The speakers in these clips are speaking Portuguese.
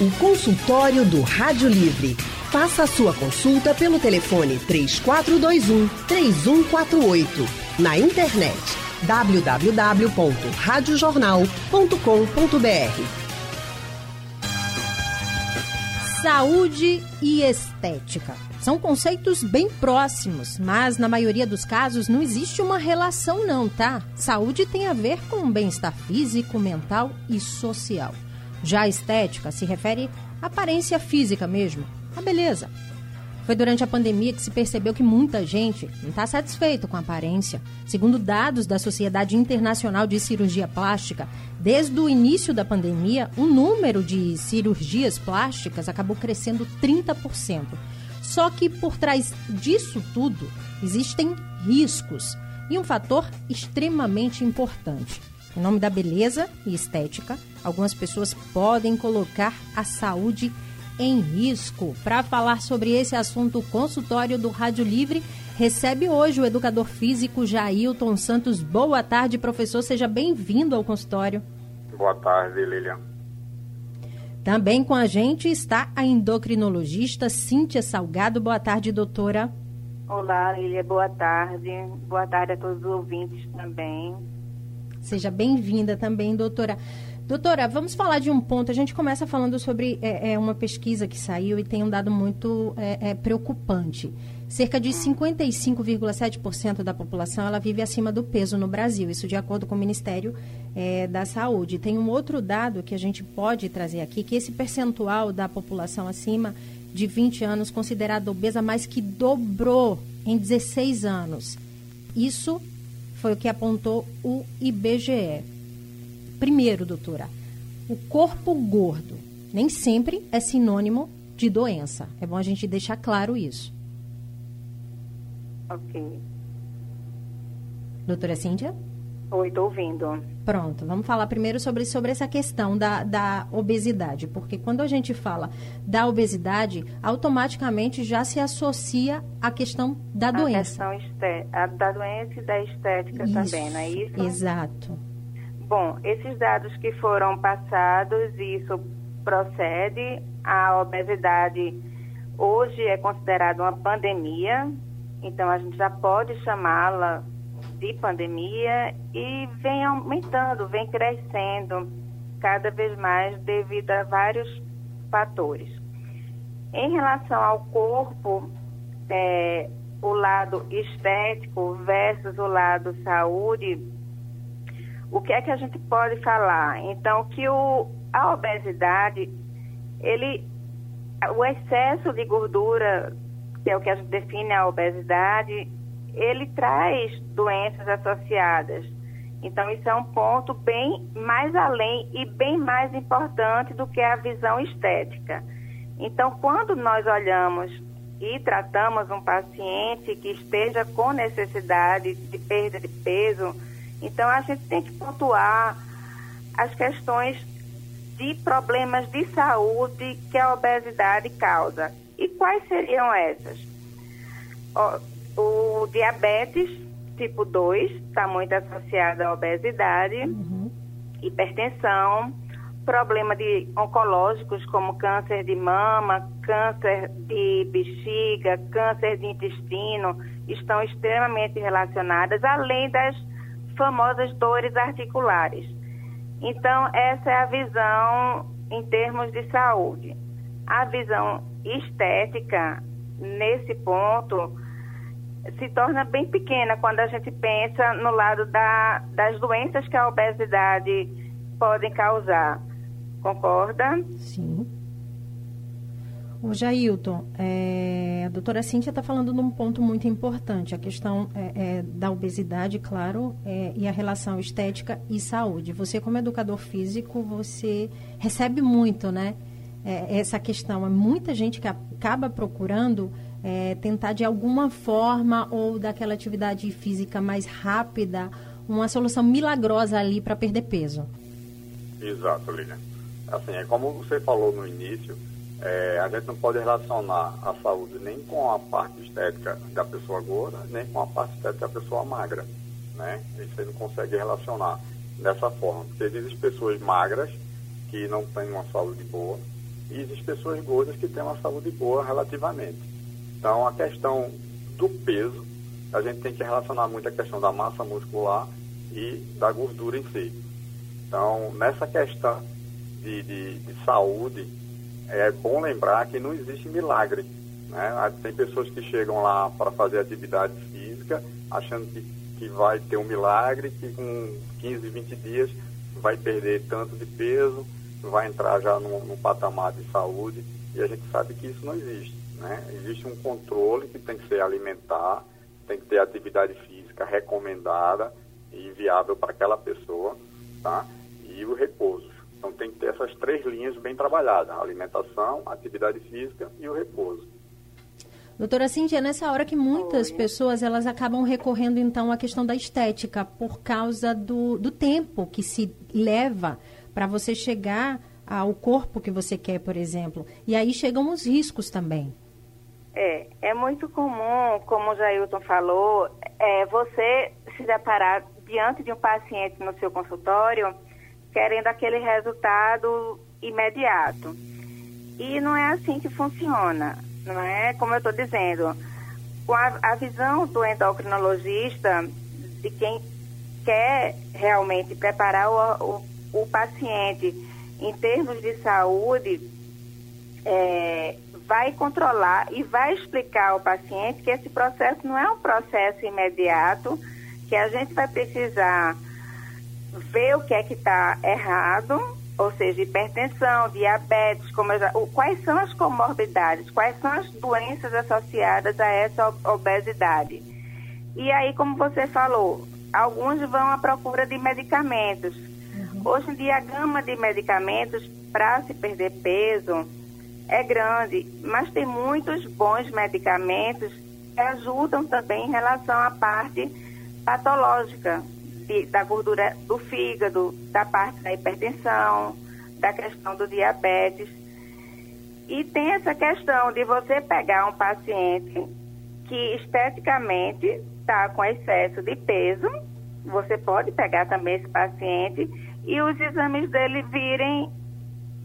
O consultório do Rádio Livre. Faça a sua consulta pelo telefone 3421 3148. Na internet www.radiojornal.com.br. Saúde e estética. São conceitos bem próximos, mas na maioria dos casos não existe uma relação não, tá? Saúde tem a ver com bem-estar físico, mental e social. Já a estética se refere à aparência física mesmo, a beleza. Foi durante a pandemia que se percebeu que muita gente não está satisfeito com a aparência. Segundo dados da Sociedade Internacional de Cirurgia Plástica, desde o início da pandemia, o número de cirurgias plásticas acabou crescendo 30%. Só que por trás disso tudo existem riscos e um fator extremamente importante. Em nome da beleza e estética, algumas pessoas podem colocar a saúde em risco. Para falar sobre esse assunto, o consultório do Rádio Livre recebe hoje o educador físico Jailton Santos. Boa tarde, professor. Seja bem-vindo ao consultório. Boa tarde, Lilian. Também com a gente está a endocrinologista Cíntia Salgado. Boa tarde, doutora. Olá, Lilian. Boa tarde. Boa tarde a todos os ouvintes também. Seja bem-vinda também, doutora. Doutora, vamos falar de um ponto. A gente começa falando sobre é, é uma pesquisa que saiu e tem um dado muito é, é, preocupante. Cerca de 55,7% da população ela vive acima do peso no Brasil, isso de acordo com o Ministério é, da Saúde. Tem um outro dado que a gente pode trazer aqui, que esse percentual da população acima de 20 anos considerada obesa mais que dobrou em 16 anos. Isso foi o que apontou o IBGE. Primeiro, doutora, o corpo gordo nem sempre é sinônimo de doença. É bom a gente deixar claro isso. Ok. Doutora Cíntia? Oi, estou ouvindo. Pronto, vamos falar primeiro sobre, sobre essa questão da, da obesidade, porque quando a gente fala da obesidade, automaticamente já se associa à questão da a doença. A questão a, da doença e da estética isso, também, não é isso? Exato. Bom, esses dados que foram passados, isso procede, a obesidade hoje é considerada uma pandemia, então a gente já pode chamá-la de pandemia e vem aumentando, vem crescendo cada vez mais devido a vários fatores. Em relação ao corpo, é, o lado estético versus o lado saúde, o que é que a gente pode falar? Então, que o, a obesidade, ele, o excesso de gordura, que é o que a gente define a obesidade, ele traz doenças associadas. Então, isso é um ponto bem mais além e bem mais importante do que a visão estética. Então, quando nós olhamos e tratamos um paciente que esteja com necessidade de perda de peso, então a gente tem que pontuar as questões de problemas de saúde que a obesidade causa. E quais seriam essas? O diabetes tipo 2 está muito associado à obesidade, uhum. hipertensão, problema de oncológicos como câncer de mama, câncer de bexiga, câncer de intestino, estão extremamente relacionadas, além das famosas dores articulares. Então, essa é a visão em termos de saúde. A visão estética, nesse ponto, se torna bem pequena quando a gente pensa no lado da, das doenças que a obesidade pode causar. Concorda? Sim. O Jailton, é, a doutora Cíntia está falando num ponto muito importante, a questão é, é, da obesidade, claro, é, e a relação estética e saúde. Você, como educador físico, você recebe muito, né? É, essa questão. Muita gente que acaba procurando é, tentar de alguma forma ou daquela atividade física mais rápida, uma solução milagrosa ali para perder peso. Exato, Lilian. Assim, é como você falou no início, é, a gente não pode relacionar a saúde nem com a parte estética da pessoa gorda, nem com a parte estética da pessoa magra, né? Você não consegue relacionar dessa forma, porque existem pessoas magras que não têm uma saúde boa, e existem pessoas gordas que têm uma saúde boa relativamente. Então, a questão do peso, a gente tem que relacionar muito a questão da massa muscular e da gordura em si. Então, nessa questão de, de, de saúde, é bom lembrar que não existe milagre. Né? Tem pessoas que chegam lá para fazer atividade física achando que, que vai ter um milagre, que com 15, 20 dias vai perder tanto de peso, vai entrar já num, patamar de saúde, e a gente sabe que isso não existe. Né? Existe um controle que tem que ser alimentar, tem que ter atividade física recomendada e viável para aquela pessoa, tá? E o repouso. Então tem que ter essas três linhas bem trabalhadas: alimentação, atividade física e o repouso. Doutora Cíntia, nessa hora que muitas Oi. pessoas elas acabam recorrendo então à questão da estética por causa do, do tempo que se leva para você chegar ao corpo que você quer, por exemplo. E aí chegam os riscos também. É, é muito comum, como o Jailton falou, é, você se deparar diante de um paciente no seu consultório querendo aquele resultado imediato. E não é assim que funciona não é? Como eu estou dizendo, a, a visão do endocrinologista, de quem quer realmente preparar o, o, o paciente em termos de saúde, é, vai controlar e vai explicar ao paciente que esse processo não é um processo imediato, que a gente vai precisar ver o que é que está errado ou seja, hipertensão, diabetes, como já, o, quais são as comorbidades, quais são as doenças associadas a essa obesidade. E aí, como você falou, alguns vão à procura de medicamentos. Uhum. Hoje em dia, a gama de medicamentos para se perder peso é grande, mas tem muitos bons medicamentos que ajudam também em relação à parte patológica, de, da gordura do fígado, da parte da hipertensão, da questão do diabetes. E tem essa questão de você pegar um paciente que esteticamente está com excesso de peso, você pode pegar também esse paciente e os exames dele virem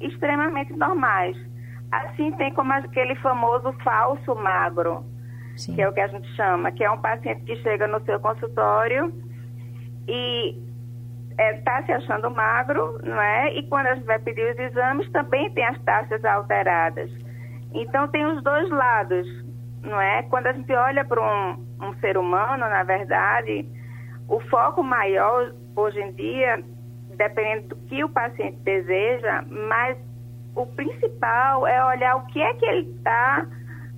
extremamente normais. Assim tem como aquele famoso falso magro, Sim. que é o que a gente chama, que é um paciente que chega no seu consultório e está é, tá se achando magro, não é? E quando a gente vai pedir os exames, também tem as taxas alteradas. Então, tem os dois lados, não é? Quando a gente olha para um, um ser humano, na verdade, o foco maior hoje em dia, dependendo do que o paciente deseja, mas o principal é olhar o que é que ele está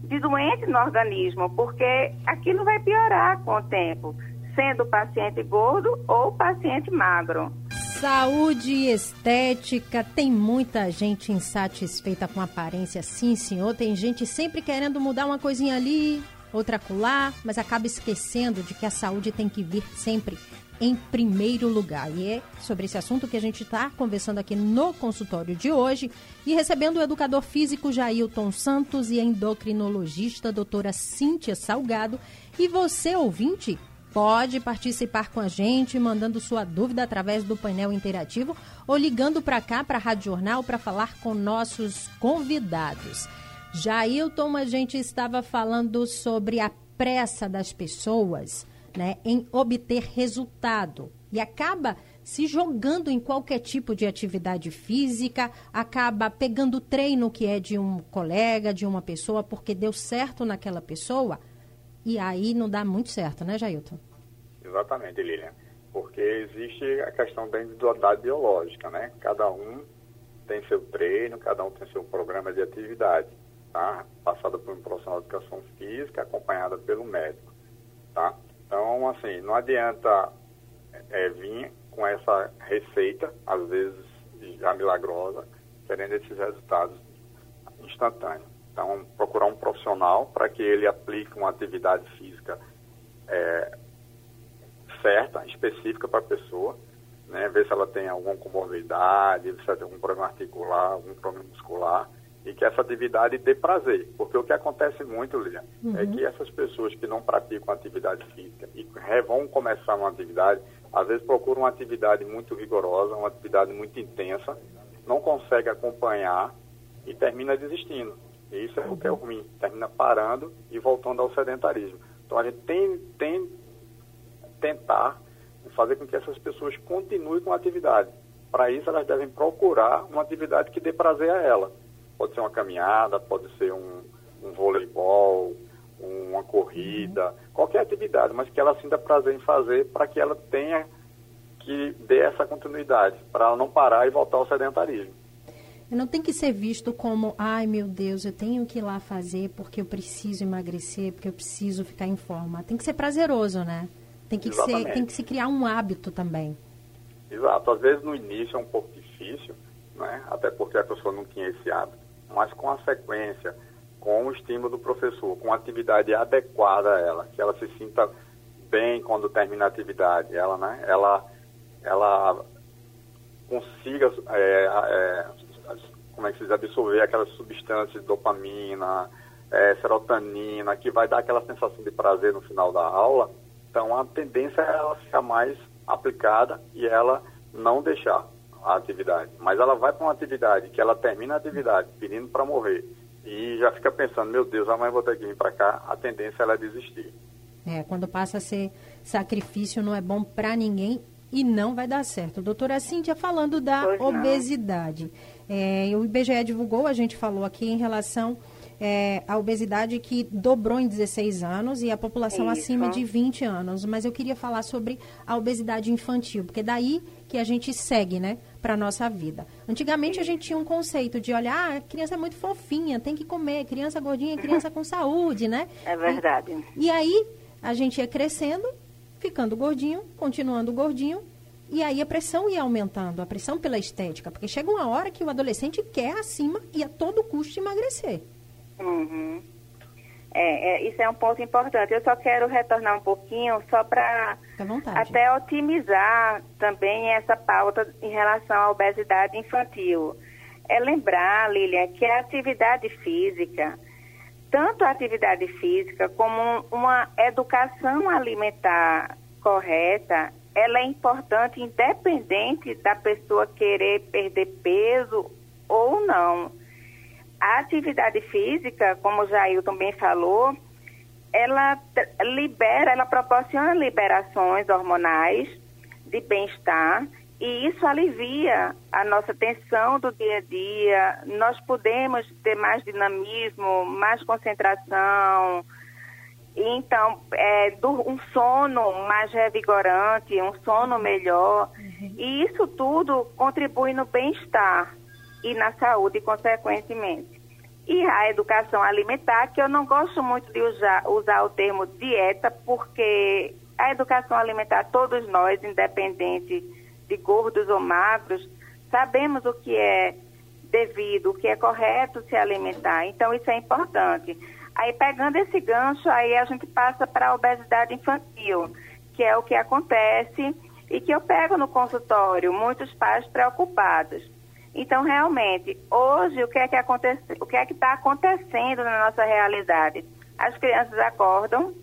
de doente no organismo, porque aquilo vai piorar com o tempo sendo paciente gordo ou paciente magro. Saúde e estética, tem muita gente insatisfeita com aparência, sim, senhor. Tem gente sempre querendo mudar uma coisinha ali, outra colar, mas acaba esquecendo de que a saúde tem que vir sempre em primeiro lugar. E é sobre esse assunto que a gente está conversando aqui no consultório de hoje e recebendo o educador físico Jailton Santos e a endocrinologista doutora Cíntia Salgado. E você, ouvinte, pode participar com a gente, mandando sua dúvida através do painel interativo ou ligando para cá, para a Rádio Jornal, para falar com nossos convidados. Jailton, a gente estava falando sobre a pressa das pessoas né, em obter resultado e acaba se jogando em qualquer tipo de atividade física, acaba pegando treino que é de um colega, de uma pessoa, porque deu certo naquela pessoa, e aí não dá muito certo, né, Jailton? Exatamente, Lilian. Porque existe a questão da individualidade biológica, né? Cada um tem seu treino, cada um tem seu programa de atividade, tá? Passada por um profissional de educação física, acompanhada pelo médico, tá? Então, assim, não adianta é, vir com essa receita, às vezes já milagrosa, querendo esses resultados instantâneos. Então, procurar um profissional para que ele aplique uma atividade física é, certa, específica para a pessoa, né? ver se ela tem alguma comorbidade, se ela tem algum problema articular, algum problema muscular, e que essa atividade dê prazer. Porque o que acontece muito, Lilian, é uhum. é que essas pessoas que não praticam atividade física e vão começar uma atividade, às vezes procuram uma atividade muito rigorosa, uma atividade muito intensa, não consegue acompanhar e termina desistindo. E isso é o que é ruim, termina parando e voltando ao sedentarismo. Então a gente tem, tem tentar fazer com que essas pessoas continuem com a atividade. Para isso elas devem procurar uma atividade que dê prazer a ela. Pode ser uma caminhada, pode ser um, um voleibol, uma corrida, qualquer atividade, mas que ela sinta prazer em fazer para que ela tenha que dê essa continuidade, para ela não parar e voltar ao sedentarismo. Não tem que ser visto como, ai meu Deus, eu tenho que ir lá fazer porque eu preciso emagrecer, porque eu preciso ficar em forma. Tem que ser prazeroso, né? Tem que, ser, tem que se criar um hábito também. Exato. Às vezes no início é um pouco difícil, né? até porque a pessoa não tinha esse hábito. Mas com a sequência, com o estímulo do professor, com a atividade adequada a ela, que ela se sinta bem quando termina a atividade, ela, né? ela, ela consiga é, é, como é que se diz, absorver aquelas substâncias dopamina, é, serotonina, que vai dar aquela sensação de prazer no final da aula, então a tendência é ela ficar mais aplicada e ela não deixar a atividade. Mas ela vai para uma atividade que ela termina a atividade pedindo para morrer e já fica pensando, meu Deus, amanhã vou ter que vir para cá, a tendência é ela desistir. É, quando passa a ser sacrifício não é bom para ninguém e não vai dar certo. Doutora Cíntia, falando da obesidade. É, o IBGE divulgou, a gente falou aqui em relação é, a obesidade que dobrou em 16 anos e a população Isso. acima de 20 anos. Mas eu queria falar sobre a obesidade infantil, porque daí que a gente segue, né, para a nossa vida. Antigamente a gente tinha um conceito de olhar, ah, a criança é muito fofinha, tem que comer, criança gordinha é criança com saúde, né? É verdade. E, e aí a gente ia crescendo, ficando gordinho, continuando gordinho, e aí a pressão ia aumentando, a pressão pela estética, porque chega uma hora que o adolescente quer acima e a todo custo emagrecer. Uhum. É, é, isso é um ponto importante. Eu só quero retornar um pouquinho só para até otimizar também essa pauta em relação à obesidade infantil. É lembrar, Lilian, que a atividade física, tanto a atividade física como uma educação alimentar correta, ela é importante independente da pessoa querer perder peso ou não. A atividade física, como o Jair também falou, ela libera, ela proporciona liberações hormonais de bem-estar e isso alivia a nossa tensão do dia a dia. Nós podemos ter mais dinamismo, mais concentração. Então, é, um sono mais revigorante, um sono melhor. Uhum. E isso tudo contribui no bem-estar e na saúde, consequentemente. E a educação alimentar, que eu não gosto muito de usar, usar o termo dieta, porque a educação alimentar, todos nós, independente de gordos ou magros, sabemos o que é devido, o que é correto se alimentar. Então, isso é importante. Aí, pegando esse gancho, aí a gente passa para a obesidade infantil, que é o que acontece e que eu pego no consultório, muitos pais preocupados. Então, realmente, hoje, o que é que acontece, o que é que está acontecendo na nossa realidade? As crianças acordam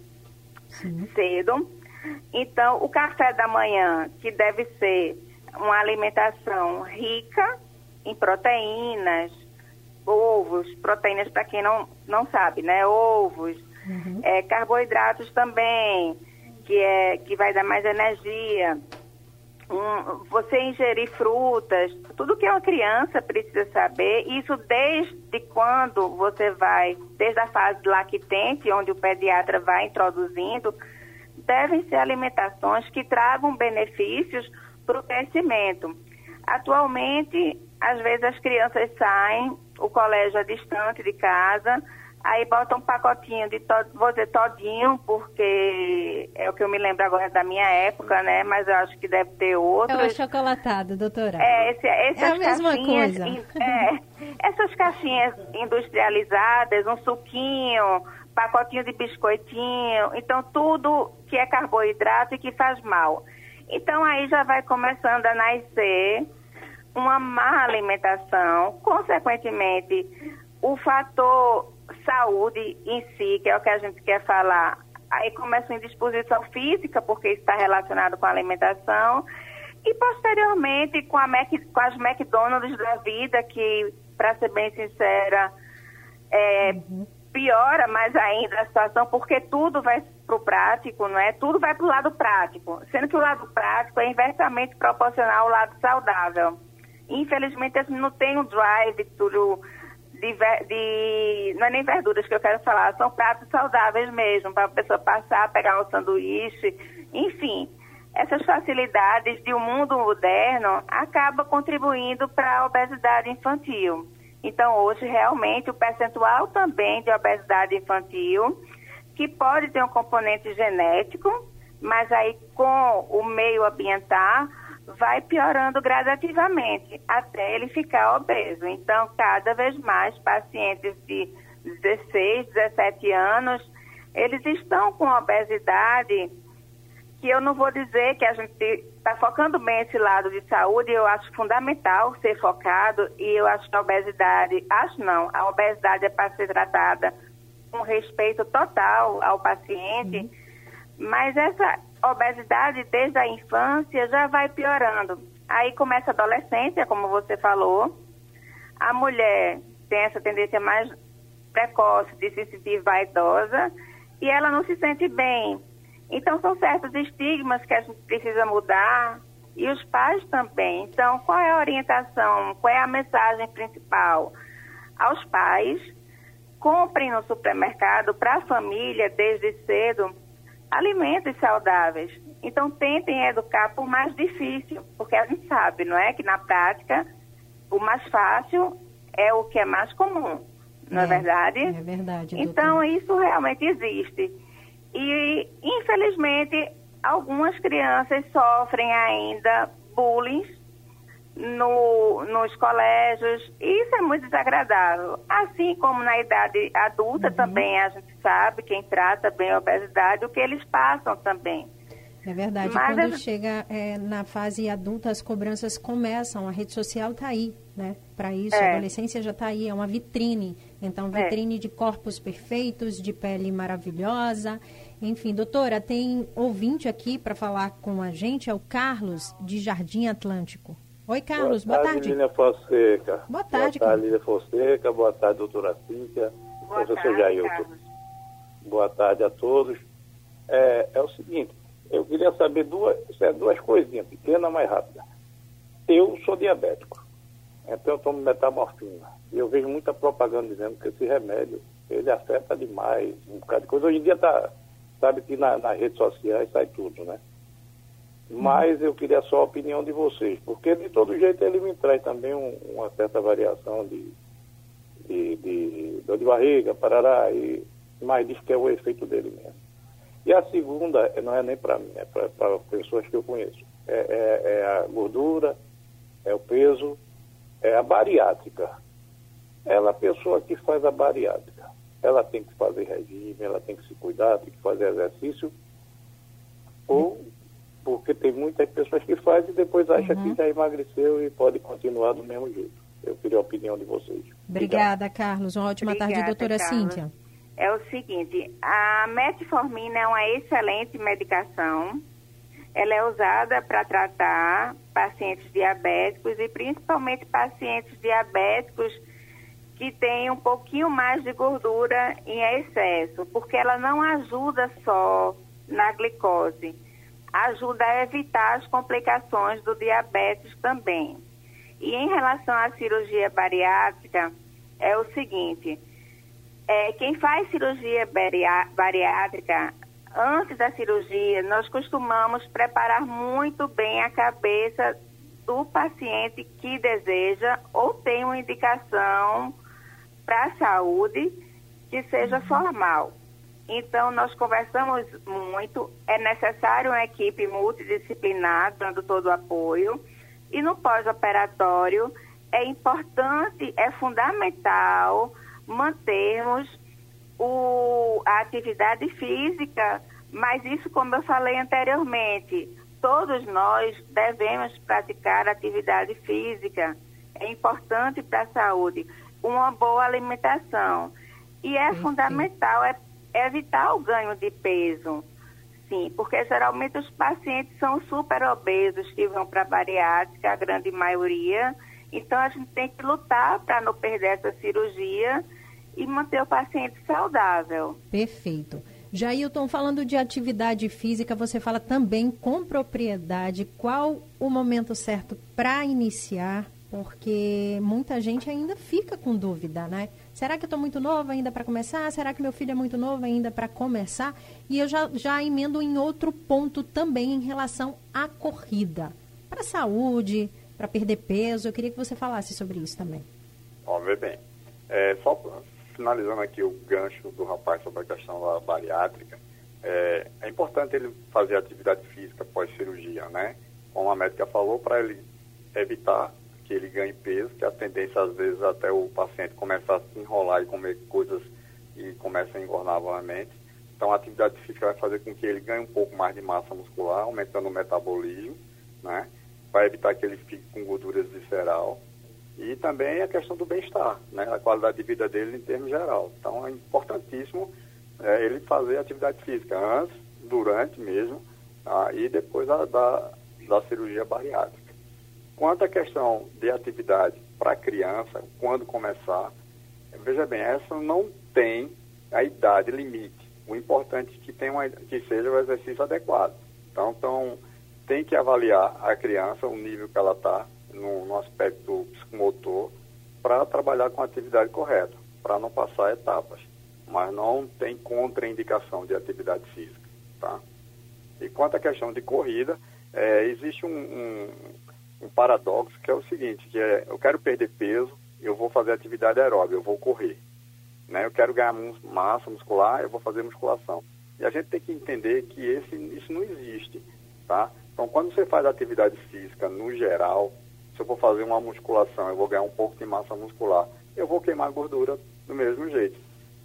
Sim. cedo, então o café da manhã, que deve ser uma alimentação rica em proteínas, ovos, proteínas para quem não, não sabe, né? Ovos, uhum. é, carboidratos também, que, é, que vai dar mais energia um, você ingerir frutas, tudo que uma criança precisa saber, isso desde quando você vai, desde a fase lactente, onde o pediatra vai introduzindo, devem ser alimentações que tragam benefícios para o crescimento. Atualmente, às vezes as crianças saem, o colégio é distante de casa, Aí bota um pacotinho de, to, vou dizer todinho, porque é o que eu me lembro agora da minha época, né? Mas eu acho que deve ter outros. É o achocolatado, doutora. É, esse, essas é a mesma coisa. É, essas caixinhas industrializadas, um suquinho, pacotinho de biscoitinho, então tudo que é carboidrato e que faz mal. Então aí já vai começando a nascer uma má alimentação, consequentemente o fator saúde em si, que é o que a gente quer falar. Aí começa a indisposição física, porque está relacionado com a alimentação, e posteriormente com, a Mac, com as McDonald's da vida, que para ser bem sincera, é, uhum. piora mais ainda a situação, porque tudo vai para o prático, não é? Tudo vai para o lado prático, sendo que o lado prático é inversamente proporcional ao lado saudável. Infelizmente, a gente não tem um drive tudo de, de, não é nem verduras que eu quero falar, são pratos saudáveis mesmo, para a pessoa passar, pegar o sanduíche, enfim. Essas facilidades de um mundo moderno acabam contribuindo para a obesidade infantil. Então, hoje, realmente, o percentual também de obesidade infantil, que pode ter um componente genético, mas aí com o meio ambiental, vai piorando gradativamente até ele ficar obeso. Então, cada vez mais pacientes de 16, 17 anos, eles estão com obesidade que eu não vou dizer que a gente está focando bem esse lado de saúde, eu acho fundamental ser focado e eu acho que a obesidade, acho não, a obesidade é para ser tratada com respeito total ao paciente, uhum. mas essa obesidade desde a infância já vai piorando. Aí começa a adolescência, como você falou. A mulher tem essa tendência mais precoce de se sentir vaidosa e ela não se sente bem. Então, são certos estigmas que a gente precisa mudar e os pais também. Então, qual é a orientação? Qual é a mensagem principal? Aos pais, comprem no supermercado para a família desde cedo alimentos saudáveis. Então, tentem educar por mais difícil, porque a gente sabe, não é? Que na prática, o mais fácil é o que é mais comum, não é, é verdade? É verdade. Então, isso realmente existe. E, infelizmente, algumas crianças sofrem ainda bullying no, nos colégios. Isso é muito desagradável. Assim como na idade adulta uhum. também a gente sabe, quem trata bem a obesidade, o que eles passam também. É verdade. Mas Quando chega é, na fase adulta, as cobranças começam. A rede social está aí, né? Para isso, é. a adolescência já está aí. É uma vitrine. Então, é. vitrine é. de corpos perfeitos, de pele maravilhosa. Enfim, doutora, tem ouvinte aqui para falar com a gente. É o Carlos, de Jardim Atlântico. Oi, Carlos, boa, boa tarde. Lília Fonseca. Boa tarde, Boa tarde, Lília Fonseca. Boa tarde, doutora Cíntia. Boa professor Jailton. Boa tarde a todos. É, é, o seguinte, eu queria saber duas, é duas coisinhas, pequenas, mais rápidas. Eu sou diabético, então eu tomo metamorfina. E eu vejo muita propaganda dizendo que esse remédio, ele afeta demais, um bocado de coisa. Hoje em dia tá, sabe que na, nas redes sociais sai tudo, né? Mas eu queria só a opinião de vocês, porque de todo jeito ele me traz também um, uma certa variação de, de, de dor de barriga, parará, e, mas diz que é o efeito dele mesmo. E a segunda não é nem para mim, é para pessoas que eu conheço. É, é, é, a gordura, é o peso, é a bariátrica. Ela, a pessoa que faz a bariátrica, ela tem que fazer regime, ela tem que se cuidar, tem que fazer exercício, ou porque tem muitas pessoas que fazem e depois acham uhum. que já emagreceu e pode continuar do mesmo jeito. Eu queria a opinião de vocês. Obrigada, Obrigado. Carlos. Uma ótima Obrigada, tarde, doutora Carlos. Cíntia. É o seguinte, a metformina é uma excelente medicação. Ela é usada para tratar pacientes diabéticos e principalmente pacientes diabéticos que têm um pouquinho mais de gordura em excesso, porque ela não ajuda só na glicose ajuda a evitar as complicações do diabetes também. E em relação à cirurgia bariátrica, é o seguinte: é, quem faz cirurgia bariátrica, antes da cirurgia, nós costumamos preparar muito bem a cabeça do paciente que deseja ou tem uma indicação para a saúde que seja formal. Então, nós conversamos muito. É necessário uma equipe multidisciplinar dando todo o apoio. E no pós-operatório, é importante, é fundamental mantermos o, a atividade física, mas isso, como eu falei anteriormente, todos nós devemos praticar atividade física. É importante para a saúde. Uma boa alimentação. E é fundamental, é evitar o ganho de peso. Sim, porque geralmente os pacientes são super obesos que vão para a bariátrica, a grande maioria. Então a gente tem que lutar para não perder essa cirurgia e manter o paciente saudável. Perfeito. Jailton, falando de atividade física, você fala também com propriedade qual o momento certo para iniciar, porque muita gente ainda fica com dúvida, né? Será que eu estou muito nova ainda para começar? Será que meu filho é muito novo ainda para começar? E eu já, já emendo em outro ponto também em relação à corrida. Para a saúde, para perder peso, eu queria que você falasse sobre isso também. Ó, vê bem. É, só finalizando aqui o gancho do rapaz sobre a questão da bariátrica, é, é importante ele fazer atividade física pós-cirurgia, né? Como a médica falou, para ele evitar que ele ganhe peso, que a tendência às vezes até o paciente começar a se enrolar e comer coisas e começa a engordar novamente. Então a atividade física vai fazer com que ele ganhe um pouco mais de massa muscular, aumentando o metabolismo, né? Vai evitar que ele fique com gorduras visceral e também a questão do bem-estar, né? a qualidade de vida dele em termos geral. Então é importantíssimo é, ele fazer atividade física antes, durante mesmo tá? e depois da, da, da cirurgia bariátrica. Quanto à questão de atividade para criança, quando começar, veja bem, essa não tem a idade limite. O importante é que, tenha uma, que seja o exercício adequado. Então, então, tem que avaliar a criança, o nível que ela está, no, no aspecto psicomotor para trabalhar com a atividade correta, para não passar etapas. Mas não tem contraindicação de atividade física. Tá? E quanto à questão de corrida, é, existe um, um, um, paradoxo que é o seguinte, que é eu quero perder peso, eu vou fazer atividade aeróbica, eu vou correr. Né? Eu quero ganhar massa muscular, eu vou fazer musculação. E a gente tem que entender que esse, isso não existe. Tá? Então, quando você faz atividade física no geral, se eu for fazer uma musculação, eu vou ganhar um pouco de massa muscular, eu vou queimar gordura do mesmo jeito,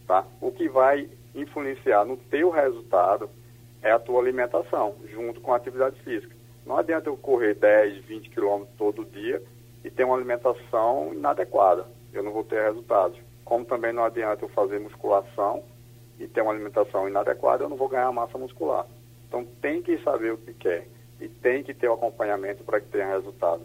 tá? O que vai influenciar no teu resultado é a tua alimentação, junto com a atividade física. Não adianta eu correr 10, 20 quilômetros todo dia e ter uma alimentação inadequada. Eu não vou ter resultados. Como também não adianta eu fazer musculação e ter uma alimentação inadequada, eu não vou ganhar massa muscular. Então tem que saber o que quer e tem que ter o acompanhamento para que tenha resultado.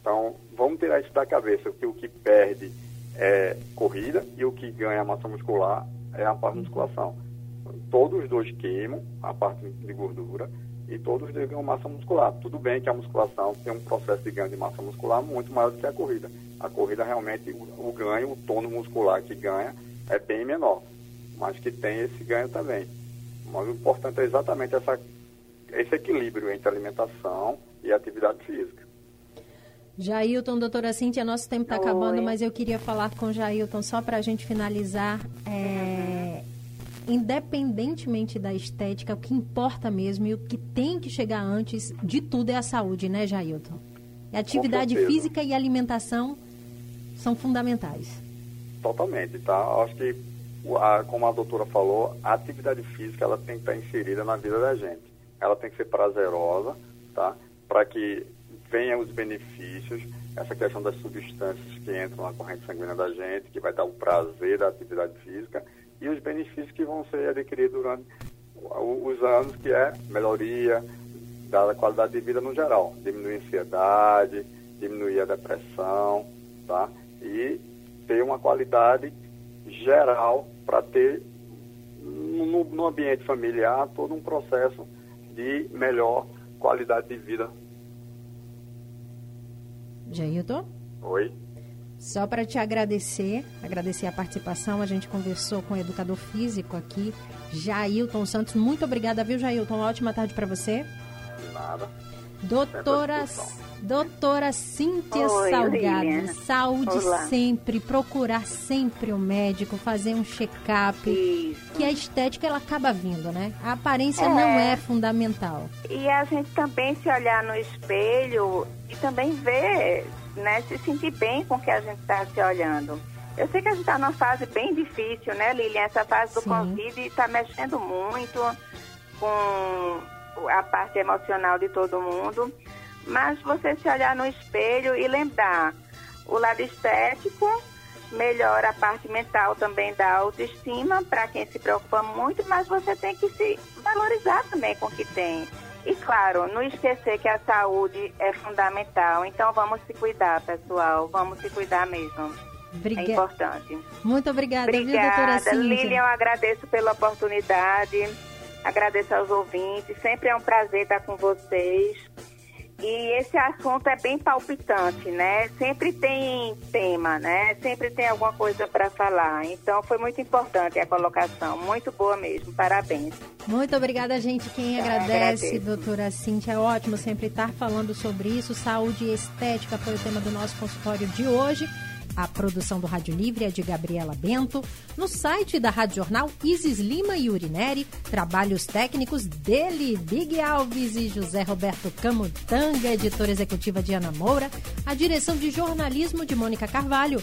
Então, vamos tirar isso da cabeça, que o que perde é corrida e o que ganha massa muscular é a parte de musculação. Todos os dois queimam a parte de gordura e todos ganham massa muscular. Tudo bem que a musculação tem um processo de ganho de massa muscular muito maior do que a corrida. A corrida realmente, o ganho, o tono muscular que ganha é bem menor, mas que tem esse ganho também. Mas o importante é exatamente essa, esse equilíbrio entre alimentação e atividade física. Jailton, doutora Cíntia, nosso tempo está acabando, mas eu queria falar com Jailton só para a gente finalizar. É, independentemente da estética, o que importa mesmo e o que tem que chegar antes de tudo é a saúde, né, Jailton? E atividade física e alimentação são fundamentais. Totalmente, tá? Acho que, como a doutora falou, a atividade física ela tem que estar inserida na vida da gente. Ela tem que ser prazerosa, tá? Para que venham os benefícios, essa questão das substâncias que entram na corrente sanguínea da gente, que vai dar o prazer da atividade física, e os benefícios que vão ser adquiridos durante os anos, que é melhoria da qualidade de vida no geral, diminuir a ansiedade, diminuir a depressão, tá? E ter uma qualidade geral para ter no, no ambiente familiar todo um processo de melhor qualidade de vida Jailton? Oi. Só para te agradecer, agradecer a participação, a gente conversou com o educador físico aqui, Jailton Santos. Muito obrigada, viu, Jailton? Uma ótima tarde para você. De nada. Doutora, doutora Cíntia Oi, Salgado, saúde Olá. sempre, procurar sempre o médico, fazer um check-up. Que a estética ela acaba vindo, né? A aparência é. não é fundamental. E a gente também se olhar no espelho e também ver, né, se sentir bem com o que a gente está se olhando. Eu sei que a gente está numa fase bem difícil, né, Lilian? Essa fase do Sim. Covid está mexendo muito com a parte emocional de todo mundo. Mas você se olhar no espelho e lembrar o lado estético, melhora a parte mental também da autoestima, para quem se preocupa muito, mas você tem que se valorizar também com o que tem. E claro, não esquecer que a saúde é fundamental. Então vamos se cuidar, pessoal. Vamos se cuidar mesmo. Obrigada. É importante. Muito obrigada, obrigada. Viu, doutora Cíntia? Lilian, eu agradeço pela oportunidade. Agradeço aos ouvintes. Sempre é um prazer estar com vocês. E esse assunto é bem palpitante, né? Sempre tem tema, né? Sempre tem alguma coisa para falar. Então foi muito importante a colocação, muito boa mesmo. Parabéns. Muito obrigada, gente. Quem agradece, agradeço. doutora Cintia, é ótimo sempre estar falando sobre isso. Saúde e estética foi o tema do nosso consultório de hoje. A produção do Rádio Livre é de Gabriela Bento. No site da Rádio Jornal, Isis Lima e Urineri. Trabalhos técnicos dele, Big Alves e José Roberto Camutanga, editora executiva de Ana Moura. A direção de jornalismo de Mônica Carvalho.